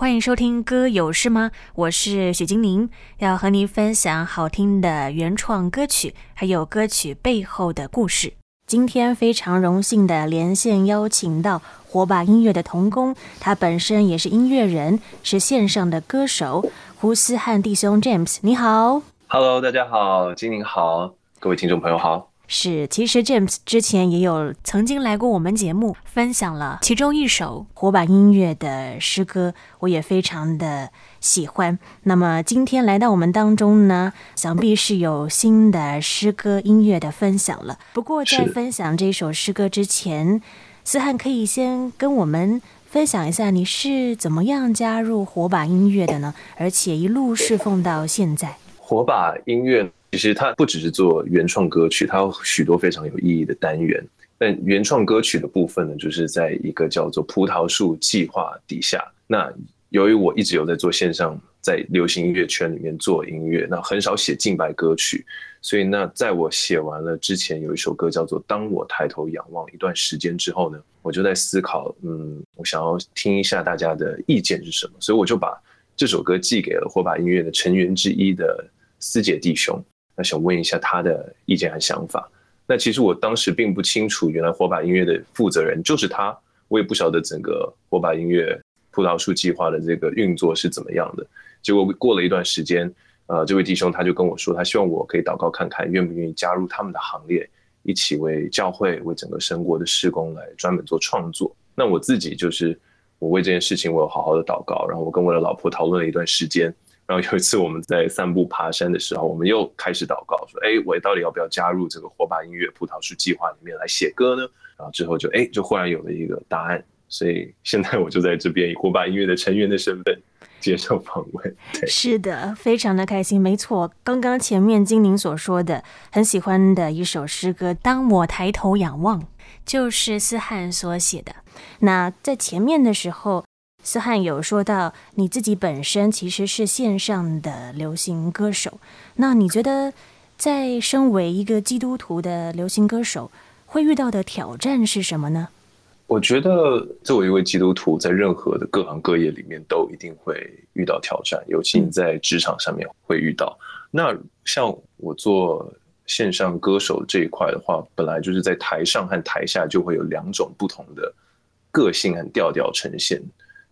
欢迎收听《歌有事吗》，我是许金宁，要和您分享好听的原创歌曲，还有歌曲背后的故事。今天非常荣幸的连线邀请到火把音乐的童工，他本身也是音乐人，是线上的歌手胡思翰弟兄 James，你好。Hello，大家好，金宁好，各位听众朋友好。是，其实 James 之前也有曾经来过我们节目，分享了其中一首火把音乐的诗歌，我也非常的喜欢。那么今天来到我们当中呢，想必是有新的诗歌音乐的分享了。不过在分享这首诗歌之前，思翰可以先跟我们分享一下你是怎么样加入火把音乐的呢？而且一路侍奉到现在，火把音乐。其实它不只是做原创歌曲，它有许多非常有意义的单元。但原创歌曲的部分呢，就是在一个叫做“葡萄树计划”底下。那由于我一直有在做线上，在流行音乐圈里面做音乐，那很少写敬拜歌曲，所以那在我写完了之前有一首歌叫做《当我抬头仰望》一段时间之后呢，我就在思考，嗯，我想要听一下大家的意见是什么，所以我就把这首歌寄给了火把音乐的成员之一的思杰弟兄。那想问一下他的意见和想法。那其实我当时并不清楚，原来火把音乐的负责人就是他。我也不晓得整个火把音乐葡萄树计划的这个运作是怎么样的。结果过了一段时间，呃，这位弟兄他就跟我说，他希望我可以祷告看看，愿不愿意加入他们的行列，一起为教会、为整个神国的施工来专门做创作。那我自己就是我为这件事情，我有好好的祷告，然后我跟我的老婆讨论了一段时间。然后有一次我们在散步爬山的时候，我们又开始祷告说：“哎，我到底要不要加入这个火把音乐葡萄树计划里面来写歌呢？”然后之后就哎，就忽然有了一个答案。所以现在我就在这边以火把音乐的成员的身份接受访问。对，是的，非常的开心。没错，刚刚前面金宁所说的很喜欢的一首诗歌《当我抬头仰望》，就是思翰所写的。那在前面的时候。思翰有说到，你自己本身其实是线上的流行歌手。那你觉得，在身为一个基督徒的流行歌手，会遇到的挑战是什么呢？我觉得，作为一位基督徒，在任何的各行各业里面，都一定会遇到挑战，尤其你在职场上面会遇到。嗯。那像我做线上歌手这一块的话，本来就是在台上和台下就会有两种不同的个性和调调呈现。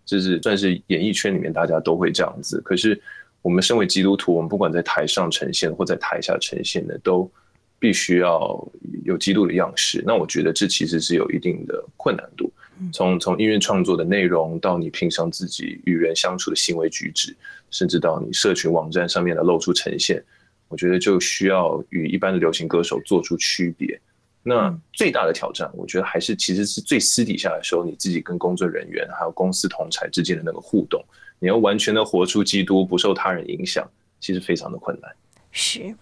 就是算是演艺圈里面大家都会这样子，可是我们身为基督徒，我们不管在台上呈现或在台下呈现的，都必须要有基督的样式。那我觉得这其实是有一定的困难度。从从音乐创作的内容到你平常自己与人相处的行为举止，甚至到你社群网站上面的露出呈现，我觉得就需要与一般的流行歌手做出区别。那最大的挑战，我觉得还是其实是最私底下的时候，你自己跟工作人员还有公司同侪之间的那个互动，你要完全的活出基督，不受他人影响，其实非常的困难。是，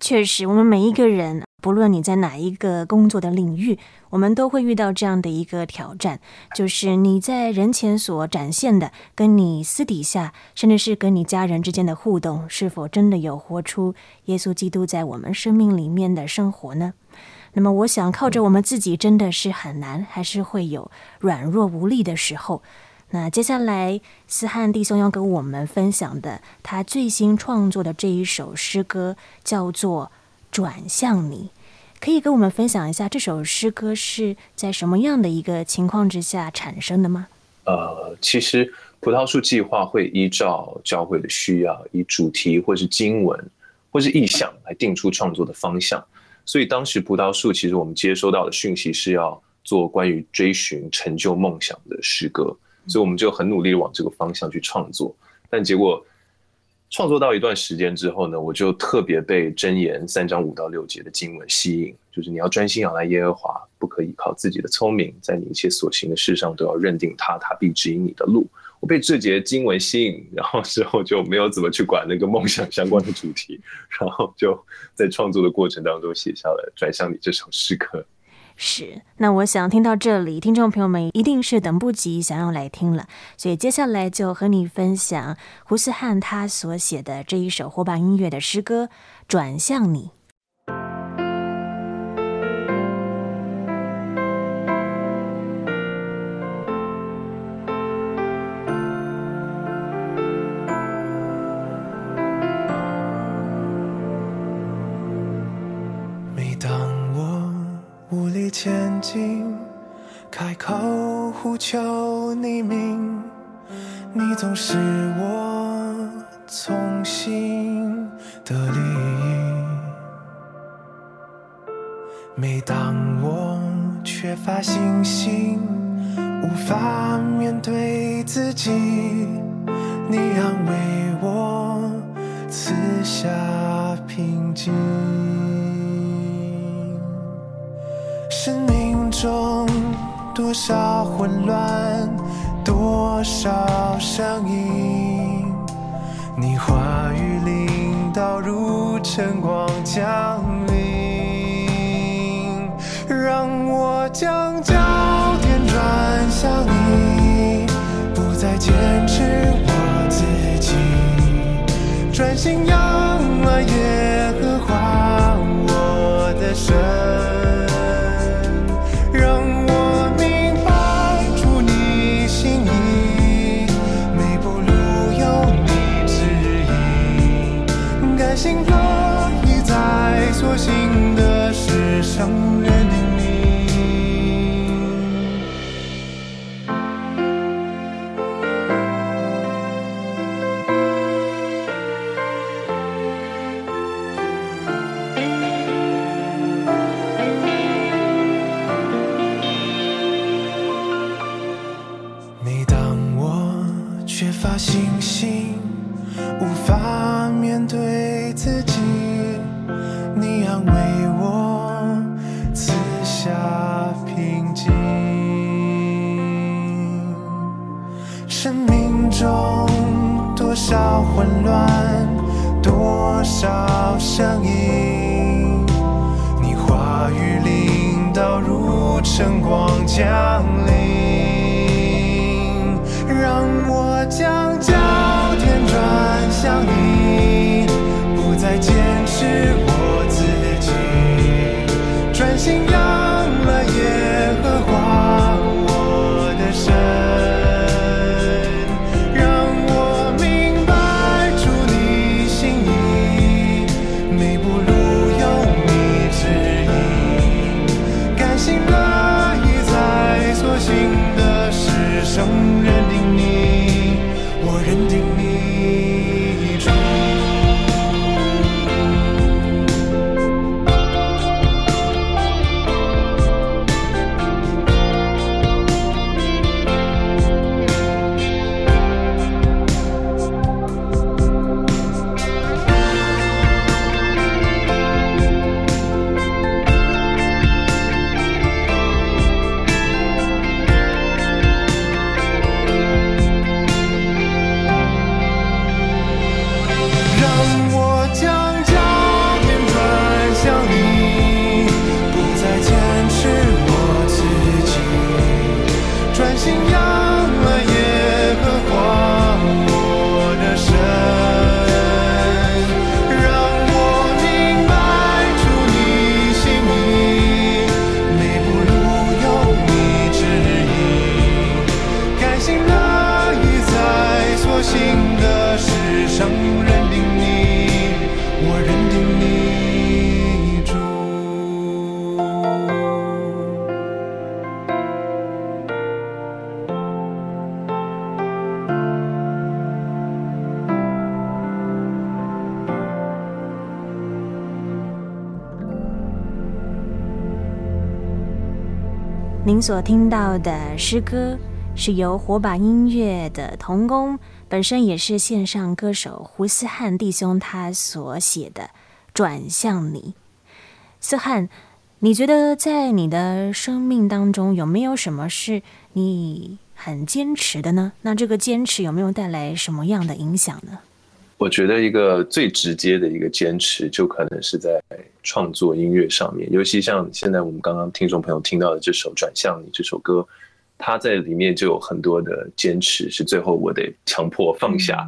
确实，我们每一个人，不论你在哪一个工作的领域，我们都会遇到这样的一个挑战，就是你在人前所展现的，跟你私底下，甚至是跟你家人之间的互动，是否真的有活出耶稣基督在我们生命里面的生活呢？那么，我想靠着我们自己真的是很难，还是会有软弱无力的时候。那接下来，思翰弟兄要跟我们分享的，他最新创作的这一首诗歌叫做《转向你》，可以跟我们分享一下这首诗歌是在什么样的一个情况之下产生的吗？呃，其实葡萄树计划会依照教会的需要，以主题或是经文或是意象来定出创作的方向。所以当时葡萄树，其实我们接收到的讯息是要做关于追寻成就梦想的诗歌，所以我们就很努力往这个方向去创作。但结果创作到一段时间之后呢，我就特别被箴言三章五到六节的经文吸引，就是你要专心仰赖耶和华，不可以靠自己的聪明，在你一切所行的事上都要认定他，他必指引你的路。我被这节经文吸引，然后之后就没有怎么去管那个梦想相关的主题，然后就在创作的过程当中写下了《转向你》这首诗歌。是，那我想听到这里，听众朋友们一定是等不及想要来听了，所以接下来就和你分享胡思翰他所写的这一首火把音乐的诗歌《转向你》。无力前进，开口呼求你名，你总是我从心的利益。每当我缺乏信心，无法面对自己，你安慰我，赐下平静。生命中多少混乱，多少声音，你话语领导如晨光降临，让我将焦点转向你，不再坚持我自己，专心仰望耶多少声音，你话语领到如晨光降临，让我将焦点转向你。some 您所听到的诗歌是由火把音乐的童工，本身也是线上歌手胡思汉弟兄他所写的《转向你》。思汉，你觉得在你的生命当中有没有什么是你很坚持的呢？那这个坚持有没有带来什么样的影响呢？我觉得一个最直接的一个坚持，就可能是在创作音乐上面，尤其像现在我们刚刚听众朋友听到的这首《转向你》这首歌，它在里面就有很多的坚持，是最后我得强迫放下。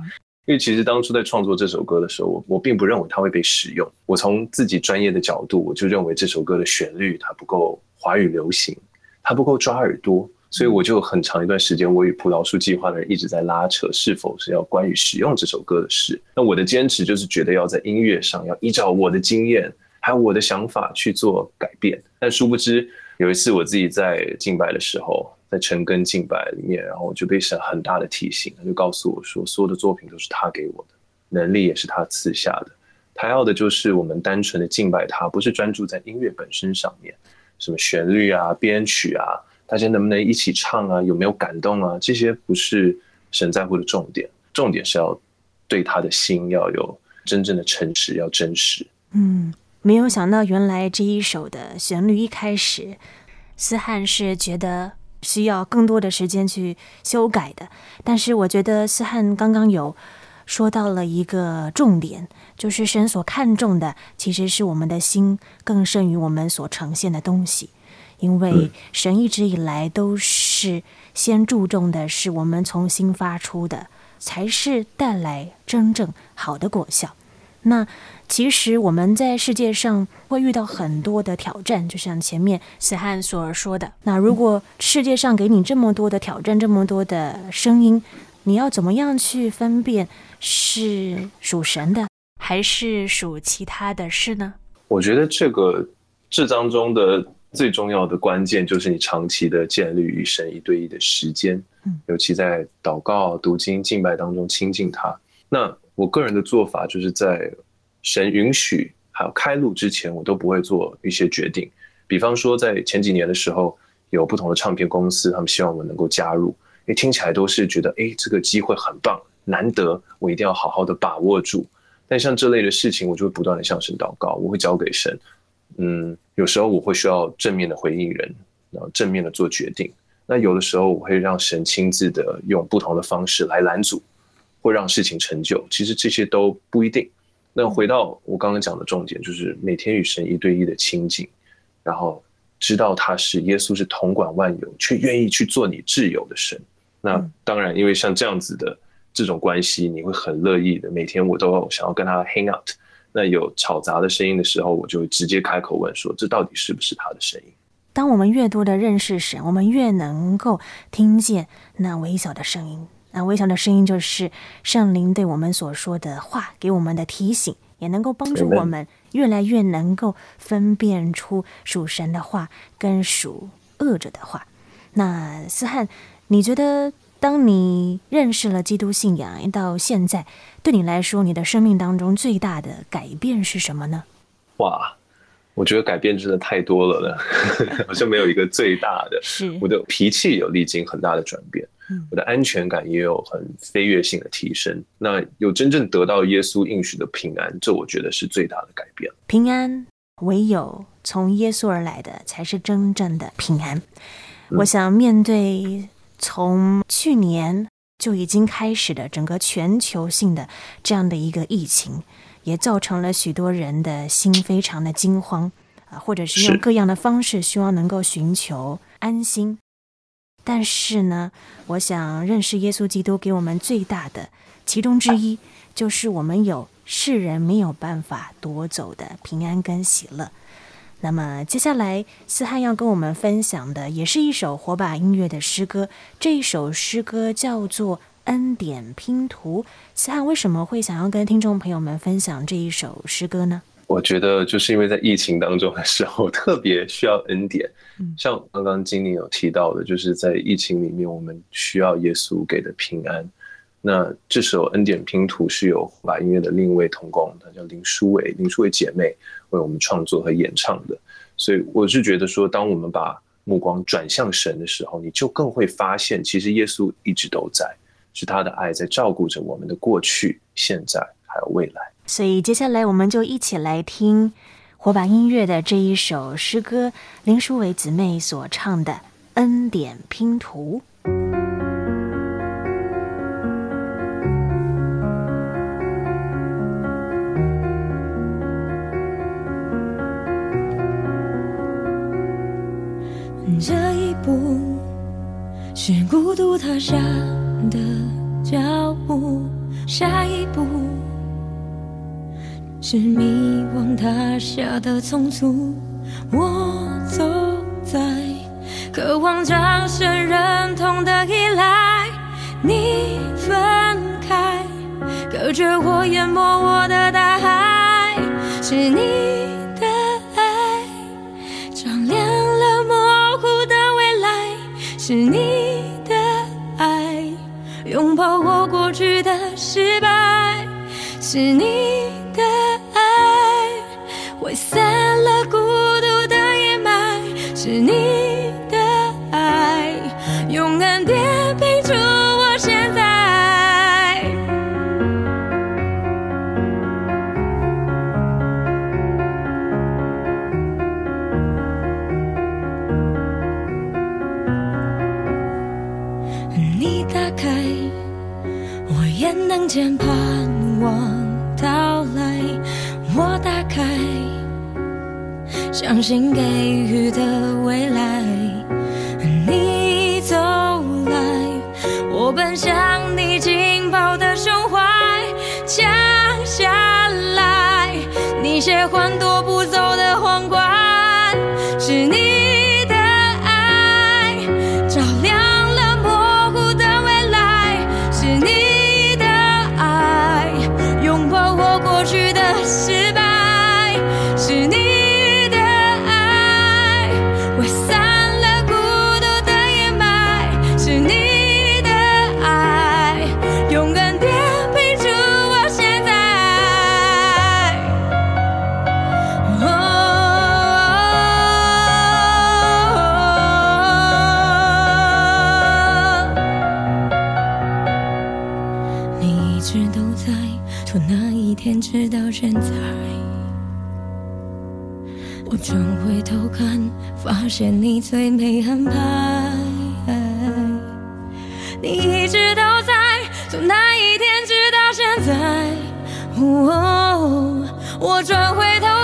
因为其实当初在创作这首歌的时候，我我并不认为它会被使用。我从自己专业的角度，我就认为这首歌的旋律它不够华语流行，它不够抓耳朵。所以我就很长一段时间，我与葡萄树计划的人一直在拉扯，是否是要关于使用这首歌的事。那我的坚持就是觉得要在音乐上要依照我的经验还有我的想法去做改变。但殊不知，有一次我自己在敬拜的时候，在晨更敬拜里面，然后我就被神很大的提醒，他就告诉我说，所有的作品都是他给我的，能力也是他赐下的，他要的就是我们单纯的敬拜他，不是专注在音乐本身上面，什么旋律啊、编曲啊，大家能不能一起唱啊，有没有感动啊，这些不是神在乎的重点，重点是要对他的心要有真正的诚实，要真实。嗯。没有想到，原来这一首的旋律一开始，思翰是觉得需要更多的时间去修改的。但是我觉得思翰刚刚有说到了一个重点，就是神所看重的其实是我们的心更胜于我们所呈现的东西，因为神一直以来都是先注重的是我们从心发出的，才是带来真正好的果效。那其实我们在世界上会遇到很多的挑战，就像前面思翰所说的。那如果世界上给你这么多的挑战，这么多的声音，你要怎么样去分辨是属神的，还是属其他的事呢？我觉得这个这当中的最重要的关键就是你长期的建立与神一对一的时间，尤其在祷告、读经、敬拜当中亲近他。那我个人的做法就是在神允许还有开路之前，我都不会做一些决定。比方说，在前几年的时候，有不同的唱片公司，他们希望我能够加入，诶，听起来都是觉得，诶，这个机会很棒，难得，我一定要好好的把握住。但像这类的事情，我就会不断的向神祷告，我会交给神。嗯，有时候我会需要正面的回应人，然后正面的做决定。那有的时候，我会让神亲自的用不同的方式来拦阻。会让事情成就，其实这些都不一定。那回到我刚刚讲的重点，就是每天与神一对一的亲近，然后知道他是耶稣，是统管万有，却愿意去做你挚友的神。那当然，因为像这样子的这种关系，你会很乐意的。每天我都想要跟他 hang out。那有吵杂的声音的时候，我就会直接开口问说：“这到底是不是他的声音？”当我们越多的认识神，我们越能够听见那微小的声音。那微小的声音就是圣灵对我们所说的话，给我们的提醒，也能够帮助我们越来越能够分辨出属神的话跟属恶者的话。那思翰，你觉得当你认识了基督信仰到现在，对你来说，你的生命当中最大的改变是什么呢？哇，我觉得改变真的太多了呢，好像没有一个最大的。是我的脾气有历经很大的转变。我的安全感也有很飞跃性的提升，那有真正得到耶稣应许的平安，这我觉得是最大的改变。平安唯有从耶稣而来的才是真正的平安。我想面对从去年就已经开始的整个全球性的这样的一个疫情，也造成了许多人的心非常的惊慌啊，或者是用各样的方式希望能够寻求安心。但是呢，我想认识耶稣基督给我们最大的其中之一，就是我们有世人没有办法夺走的平安跟喜乐。那么接下来思翰要跟我们分享的，也是一首火把音乐的诗歌。这一首诗歌叫做《恩典拼图》。思翰为什么会想要跟听众朋友们分享这一首诗歌呢？我觉得就是因为在疫情当中的时候，特别需要恩典。像刚刚金宁有提到的，就是在疫情里面，我们需要耶稣给的平安。那这首《恩典拼图》是由火把音乐的另一位同工，他叫林书伟，林书伟姐妹为我们创作和演唱的。所以我是觉得说，当我们把目光转向神的时候，你就更会发现，其实耶稣一直都在，是他的爱在照顾着我们的过去、现在还有未来。所以接下来我们就一起来听火把音乐的这一首诗歌，林书伟姊妹所唱的《恩典拼图》。是孤独踏下的脚步，下一步。是迷惘踏下的匆促，我走在渴望将神认同的依赖，你分开，隔着我淹没我的大海，是你的爱照亮了模糊的未来。是你。拥抱我过去的失败，是你的爱你写欢躲不走从那一天直到现在。我转回头看，发现你最美安排。你一直都在，从那一天直到现在。哦，我转回头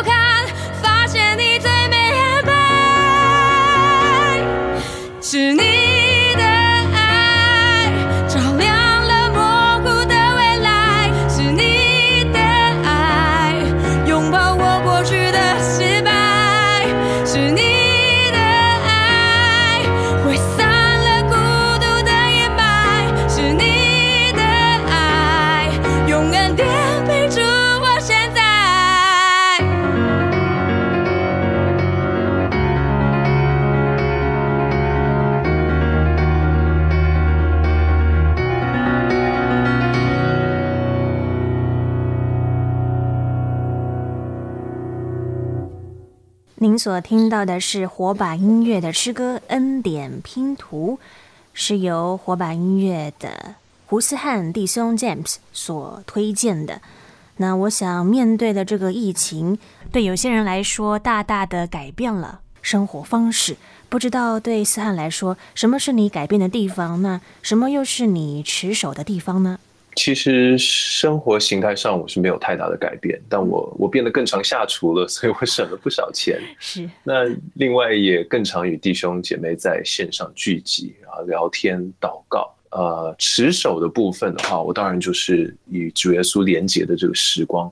所听到的是火把音乐的诗歌《恩典拼图》，是由火把音乐的胡思汉弟兄 James 所推荐的。那我想，面对的这个疫情，对有些人来说，大大的改变了生活方式。不知道对思汉来说，什么是你改变的地方？那什么又是你持守的地方呢？其实生活形态上我是没有太大的改变，但我我变得更常下厨了，所以我省了不少钱。是。那另外也更常与弟兄姐妹在线上聚集，然后聊天、祷告。呃，持守的部分的话，我当然就是与主耶稣连结的这个时光，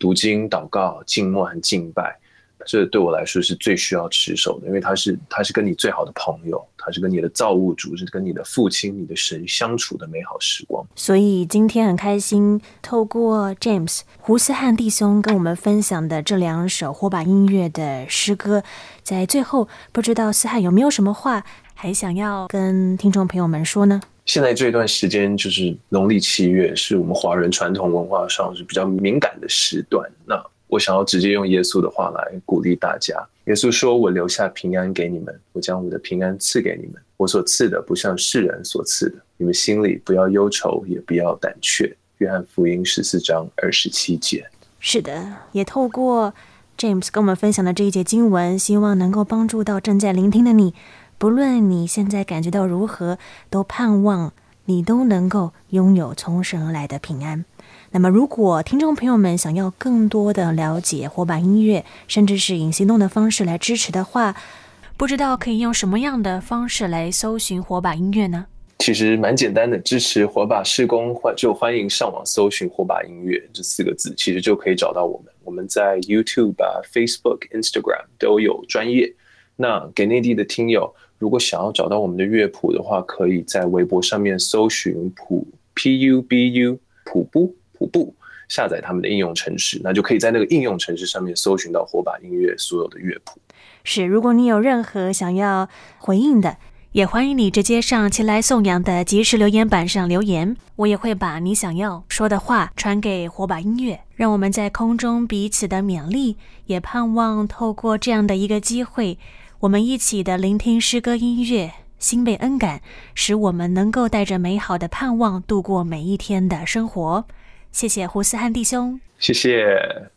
读经、祷告、静默和敬拜。这对我来说是最需要持守的，因为他是他是跟你最好的朋友，他是跟你的造物主，是跟你的父亲、你的神相处的美好时光。所以今天很开心，透过 James 胡思汉弟兄跟我们分享的这两首火把音乐的诗歌，在最后，不知道思汉有没有什么话还想要跟听众朋友们说呢？现在这一段时间就是农历七月，是我们华人传统文化上是比较敏感的时段。那我想要直接用耶稣的话来鼓励大家。耶稣说：“我留下平安给你们，我将我的平安赐给你们。我所赐的不像世人所赐的。你们心里不要忧愁，也不要胆怯。”约翰福音十四章二十七节。是的，也透过 James 跟我们分享的这一节经文，希望能够帮助到正在聆听的你。不论你现在感觉到如何，都盼望你都能够拥有从神来的平安。那么，如果听众朋友们想要更多的了解火把音乐，甚至是以行动的方式来支持的话，不知道可以用什么样的方式来搜寻火把音乐呢？其实蛮简单的，支持火把施工，欢就欢迎上网搜寻“火把音乐”这四个字，其实就可以找到我们。我们在 YouTube、Facebook、Instagram 都有专业。那给内地的听友，如果想要找到我们的乐谱的话，可以在微博上面搜寻“谱 P U B U 谱布”。谱布下载他们的应用程式，那就可以在那个应用程式上面搜寻到火把音乐所有的乐谱。是，如果你有任何想要回应的，也欢迎你直接上前来颂扬的即时留言板上留言，我也会把你想要说的话传给火把音乐，让我们在空中彼此的勉励，也盼望透过这样的一个机会，我们一起的聆听诗歌音乐，心被恩感，使我们能够带着美好的盼望度过每一天的生活。谢谢胡思汉弟兄，谢谢。